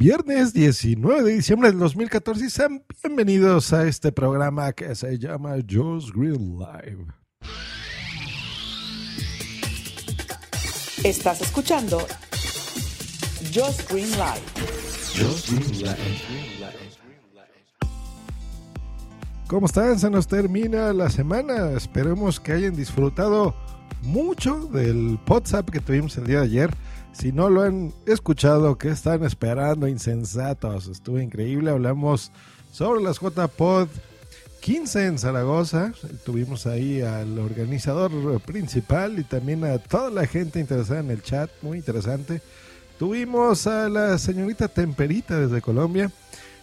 Viernes 19 de diciembre del 2014 y sean bienvenidos a este programa que se llama Joe's Green Live. Estás escuchando Joe's Green Live. Joe's Green Live. ¿Cómo están? Se nos termina la semana. Esperemos que hayan disfrutado mucho del WhatsApp que tuvimos el día de ayer. Si no lo han escuchado, ¿qué están esperando? Insensatos. Estuvo increíble. Hablamos sobre las JPod 15 en Zaragoza. Tuvimos ahí al organizador principal y también a toda la gente interesada en el chat. Muy interesante. Tuvimos a la señorita Temperita desde Colombia.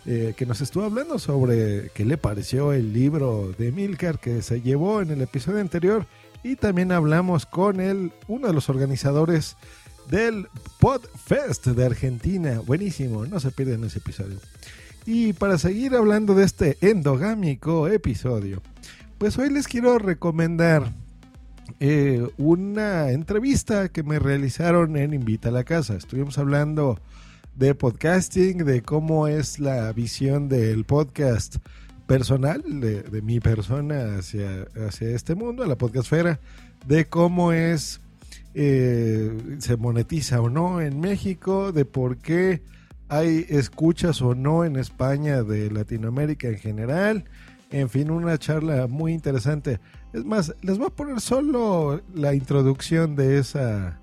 Eh, que nos estuvo hablando sobre qué le pareció el libro de Milcar que se llevó en el episodio anterior y también hablamos con él, uno de los organizadores del Podfest de Argentina. Buenísimo, no se pierdan ese episodio. Y para seguir hablando de este endogámico episodio, pues hoy les quiero recomendar eh, una entrevista que me realizaron en Invita a la Casa. Estuvimos hablando de podcasting, de cómo es la visión del podcast personal, de, mi persona hacia, hacia este mundo, a la podcastfera, de cómo es, eh, se monetiza o no en México, de por qué hay escuchas o no en España de Latinoamérica en general. En fin, una charla muy interesante. Es más, les voy a poner solo la introducción de esa,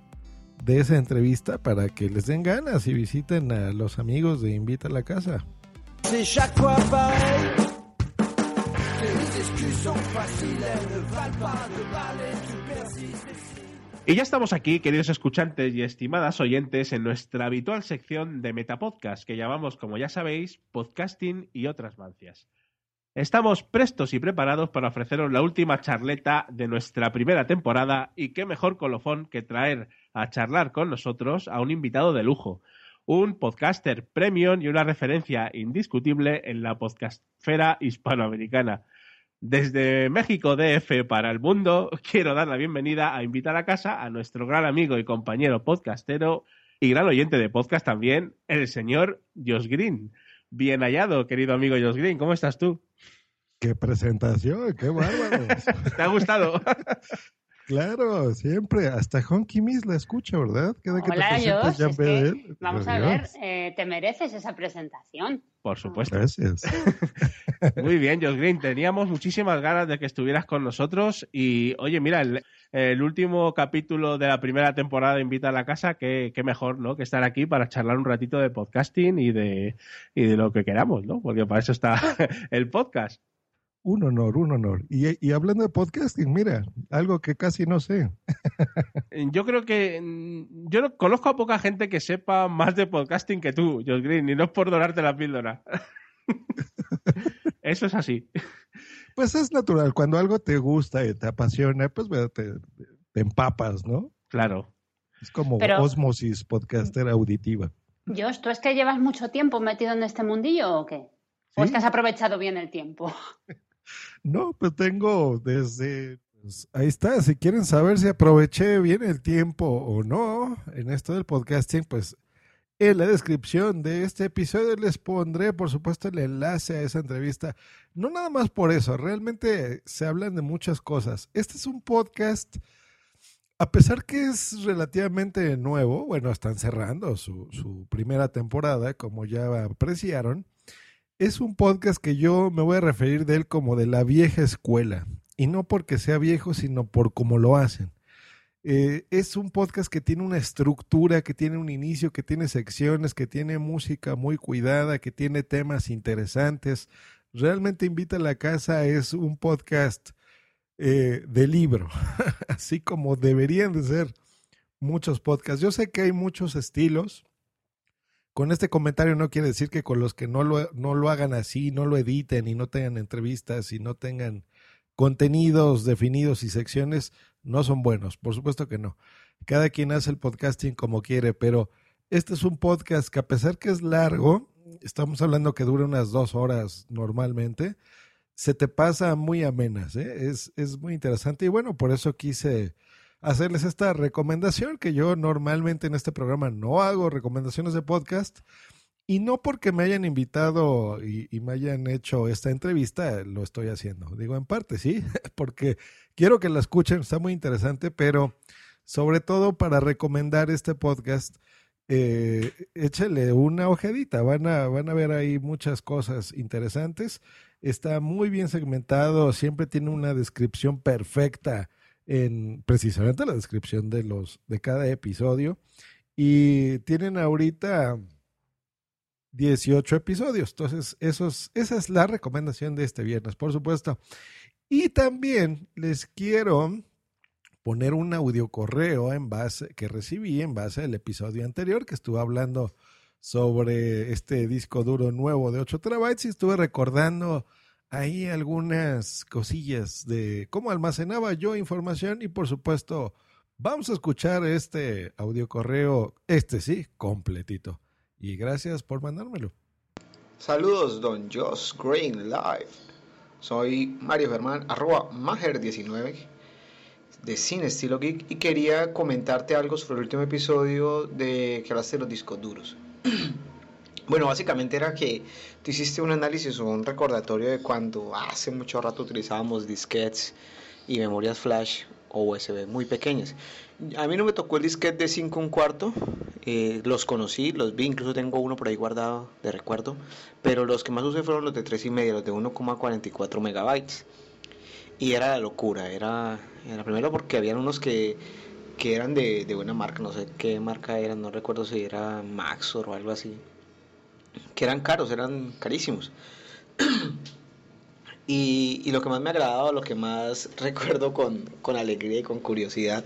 de esa entrevista para que les den ganas y visiten a los amigos de Invita a la Casa. Y ya estamos aquí, queridos escuchantes y estimadas oyentes, en nuestra habitual sección de Metapodcast, que llamamos, como ya sabéis, podcasting y otras mancias. Estamos prestos y preparados para ofreceros la última charleta de nuestra primera temporada y qué mejor colofón que traer a charlar con nosotros a un invitado de lujo, un podcaster premium y una referencia indiscutible en la podcastfera hispanoamericana. Desde México DF para el mundo, quiero dar la bienvenida a invitar a casa a nuestro gran amigo y compañero podcastero y gran oyente de podcast también, el señor Josh Green. Bien hallado, querido amigo Josh Green, ¿cómo estás tú? ¡Qué presentación! ¡Qué bárbaro! ¿Te ha gustado? Claro, siempre. Hasta Honky Miss la escucha, ¿verdad? Cada que Hola, te Josh, es que, Vamos a ver, eh, te mereces esa presentación. Por supuesto. Gracias. Muy bien, Josh Green. Teníamos muchísimas ganas de que estuvieras con nosotros. Y, oye, mira, el, último capítulo de la primera temporada de Invita a la Casa, qué, qué mejor, ¿no? Que estar aquí para charlar un ratito de podcasting y de, y de lo que queramos, ¿no? Porque para eso está el podcast. Un honor, un honor. Y, hablando de podcasting, mira, algo que casi no sé. yo creo que mm, yo no, conozco a poca gente que sepa más de podcasting que tú, Josh Green, y no es por dorarte la píldora. Eso es así. Pues es natural, cuando algo te gusta y te apasiona, pues te, te empapas, ¿no? Claro. Es como osmosis podcaster auditiva. Josh, ¿tú es que llevas mucho tiempo metido en este mundillo o qué? ¿O es que has aprovechado bien el tiempo? No, pues tengo desde... Pues, ahí está, si quieren saber si aproveché bien el tiempo o no en esto del podcasting, pues en la descripción de este episodio les pondré, por supuesto, el enlace a esa entrevista. No nada más por eso, realmente se hablan de muchas cosas. Este es un podcast, a pesar que es relativamente nuevo, bueno, están cerrando su, su primera temporada, como ya apreciaron es un podcast que yo me voy a referir de él como de la vieja escuela. Y no porque sea viejo, sino por cómo lo hacen. Eh, es un podcast que tiene una estructura, que tiene un inicio, que tiene secciones, que tiene música muy cuidada, que tiene temas interesantes. Realmente Invita a la Casa es un podcast eh, de libro, así como deberían de ser muchos podcasts. Yo sé que hay muchos estilos, con este comentario no quiere decir que con los que no lo, no lo hagan así, no lo editen y no tengan entrevistas y no tengan contenidos definidos y secciones, no son buenos. Por supuesto que no. Cada quien hace el podcasting como quiere, pero este es un podcast que a pesar que es largo, estamos hablando que dura unas dos horas normalmente, se te pasa muy amenas. ¿eh? Es, es muy interesante y bueno, por eso quise hacerles esta recomendación que yo normalmente en este programa no hago recomendaciones de podcast Y no porque me hayan invitado y, me hayan hecho esta entrevista, lo estoy haciendo. Digo, en parte sí, porque quiero que la escuchen, está muy interesante, pero sobre todo para recomendar este podcast, eh, échale una ojedita, van a, van a ver ahí muchas cosas interesantes. Está muy bien segmentado, siempre tiene una descripción perfecta en precisamente la descripción de los de cada episodio y tienen ahorita 18 episodios. Entonces, esos, esa es la recomendación de este viernes, por supuesto. Y también les quiero poner un audio correo en base que recibí en base al episodio anterior que estuve hablando sobre este disco duro nuevo de 8 terabytes y estuve recordando ahí algunas cosillas de cómo almacenaba yo información y por supuesto vamos a escuchar este audio correo, este sí, completito. Y gracias por mandármelo. Saludos, don Josh Green Live. Soy Mario Germán, arroba Mager19 de Cine Estilo Geek y quería comentarte algo sobre el último episodio de que hablaste de los discos duros. bueno, básicamente era que tú hiciste un análisis o un recordatorio de cuando hace mucho rato utilizábamos disquetes y memorias flash o USB muy pequeñas. A mí no me tocó el disquete de 5 un cuarto, eh, los conocí, los vi, incluso tengo uno por ahí guardado de recuerdo, pero los que más usé fueron los de 3 y medio, los de 1,44 megabytes y era la locura, era, era primero porque habían unos que, que eran de, buena marca, no sé qué marca eran, no recuerdo si era Maxor o algo así, que eran caros, eran carísimos. y, lo que más me agradaba, lo que más recuerdo con, con alegría y con curiosidad,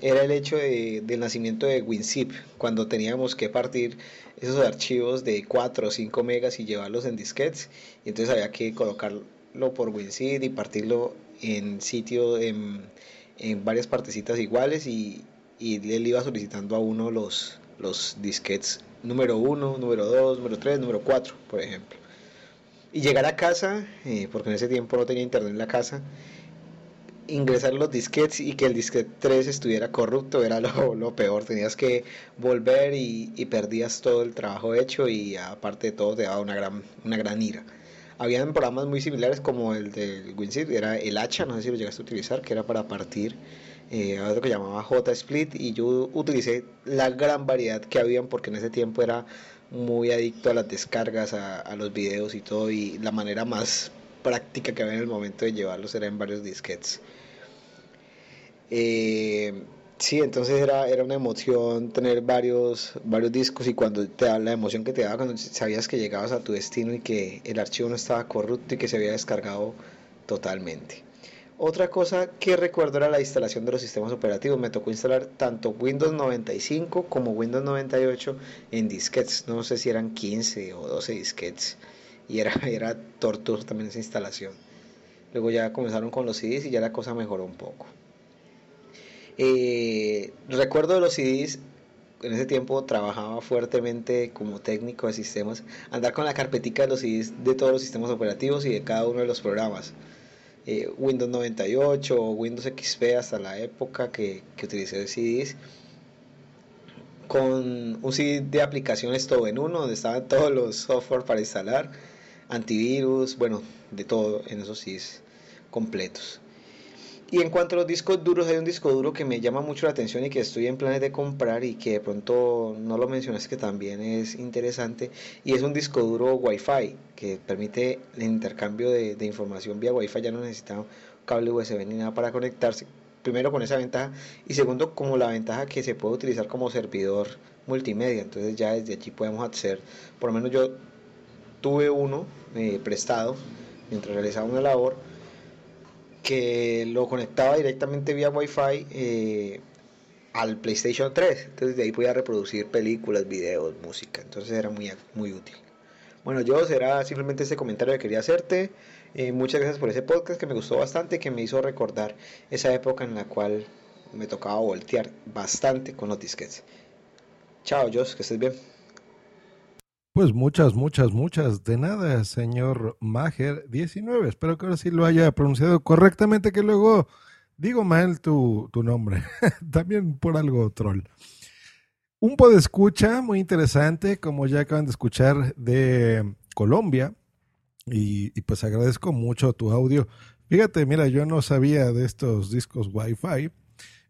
era el hecho de, del nacimiento de WinZip, cuando teníamos que partir esos archivos de 4 o 5 megas y llevarlos en disquetes, y entonces había que colocarlo por WinZip y partirlo en sitio, en, en varias partecitas iguales y, y, él iba solicitando a uno los, los disquetes número 1, número 2, número 3, número 4, por ejemplo. Y llegar a casa, eh, porque en ese tiempo no tenía internet en la casa, ingresar los disquetes y que el disquete 3 estuviera corrupto era lo, lo peor. Tenías que volver y, y, perdías todo el trabajo hecho y aparte de todo te daba una gran, una gran ira. Habían programas muy similares como el del WinZip, era el hacha, no sé si lo llegaste a utilizar, que era para partir, eh, algo que llamaba J-Split, y yo utilicé la gran variedad que habían porque en ese tiempo era muy adicto a las descargas, a, los videos y todo, y la manera más práctica que había en el momento de llevarlos era en varios disquetes. Eh, Sí, entonces era, era una emoción tener varios, varios discos y cuando te da la emoción que te daba cuando sabías que llegabas a tu destino y que el archivo no estaba corrupto y que se había descargado totalmente. Otra cosa que recuerdo era la instalación de los sistemas operativos. Me tocó instalar tanto Windows 95 como Windows 98 en disquetes. No sé si eran 15 o 12 disquetes. Y era, era tortuoso también esa instalación. Luego ya comenzaron con los CDs y ya la cosa mejoró un poco. Eh, recuerdo de los CDs, en ese tiempo trabajaba fuertemente como técnico de sistemas, andar con la carpetica de los CDs de todos los sistemas operativos y de cada uno de los programas. Eh, Windows 98 o Windows XP hasta la época que, que utilicé CDs con un CD de aplicaciones todo en uno donde estaban todos los software para instalar antivirus bueno de todo en esos CDs completos y en cuanto a los discos duros, hay un disco duro que me llama mucho la atención y que estoy en planes de comprar y que de pronto no lo mencionas que también es interesante. Y es un disco duro Wi-Fi que permite el intercambio de, información vía Wi-Fi. Ya no necesita cable USB ni nada para conectarse. Primero con esa ventaja y segundo como la ventaja que se puede utilizar como servidor multimedia. Entonces ya desde allí podemos hacer, por lo menos yo tuve uno eh, prestado mientras realizaba una labor que lo conectaba directamente vía Wi-Fi eh, al PlayStation 3. Entonces de ahí podía reproducir películas, videos, música. Entonces era muy, muy útil. Bueno, yo será simplemente ese comentario que quería hacerte. Eh, muchas gracias por ese podcast que me gustó bastante, que me hizo recordar esa época en la cual me tocaba voltear bastante con los disquetes. Chao, Josh, que estés bien. Pues muchas, muchas, muchas. De nada, señor Mager 19. Espero que ahora sí lo haya pronunciado correctamente, que luego digo mal tu, tu nombre. También por algo troll. un escucha muy interesante, como ya acaban de escuchar, de Colombia. Y, y, pues agradezco mucho tu audio. Fíjate, mira, yo no sabía de estos discos Wi-Fi.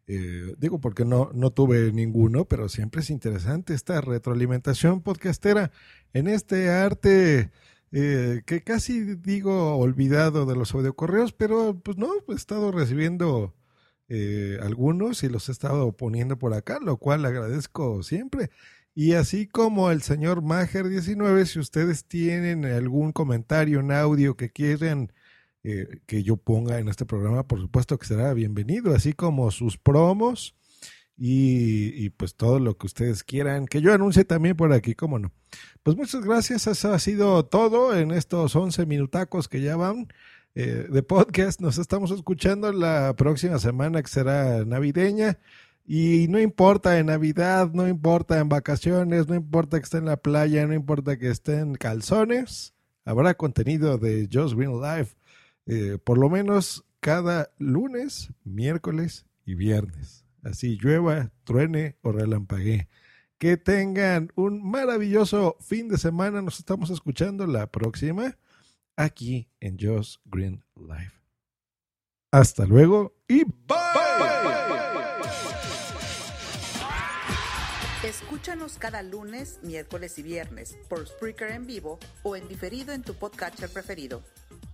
Eh, digo porque no, no tuve ninguno, pero siempre es interesante esta retroalimentación podcastera en este arte eh, que casi digo olvidado de los audiocorreos, pero pues no, he estado recibiendo eh, algunos y los he estado poniendo por acá, lo cual agradezco siempre. Y así como el señor Mager19, si ustedes tienen algún comentario, un audio que quieran eh, que yo ponga en este programa, por supuesto que será bienvenido, así como sus promos y, pues todo lo que ustedes quieran, que yo anuncie también por aquí, cómo no. Pues muchas gracias, eso ha sido todo en estos 11 minutacos que ya van. Eh, de podcast. Nos estamos escuchando la próxima semana que será navideña. Y no importa en Navidad, no importa en vacaciones, no importa que esté en la playa, no importa que esté en calzones, habrá contenido de Just Green Life eh, por lo menos cada lunes, miércoles y viernes. Así llueva, truene o relampaguee. Que tengan un maravilloso fin de semana. Nos estamos escuchando la próxima aquí en Just Green Life. Hasta luego y bye. Escúchanos cada lunes, miércoles y viernes por Spreaker en vivo o en diferido en tu podcatcher preferido.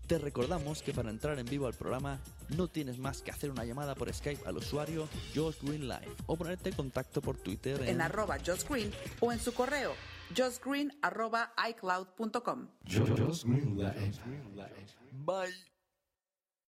Te recordamos que para entrar en vivo al programa no tienes más que hacer una llamada por Skype al usuario Just Green Live o ponerte en contacto por Twitter en, en arroba Just Green o en su correo justgreen arroba icloud.com. Bye.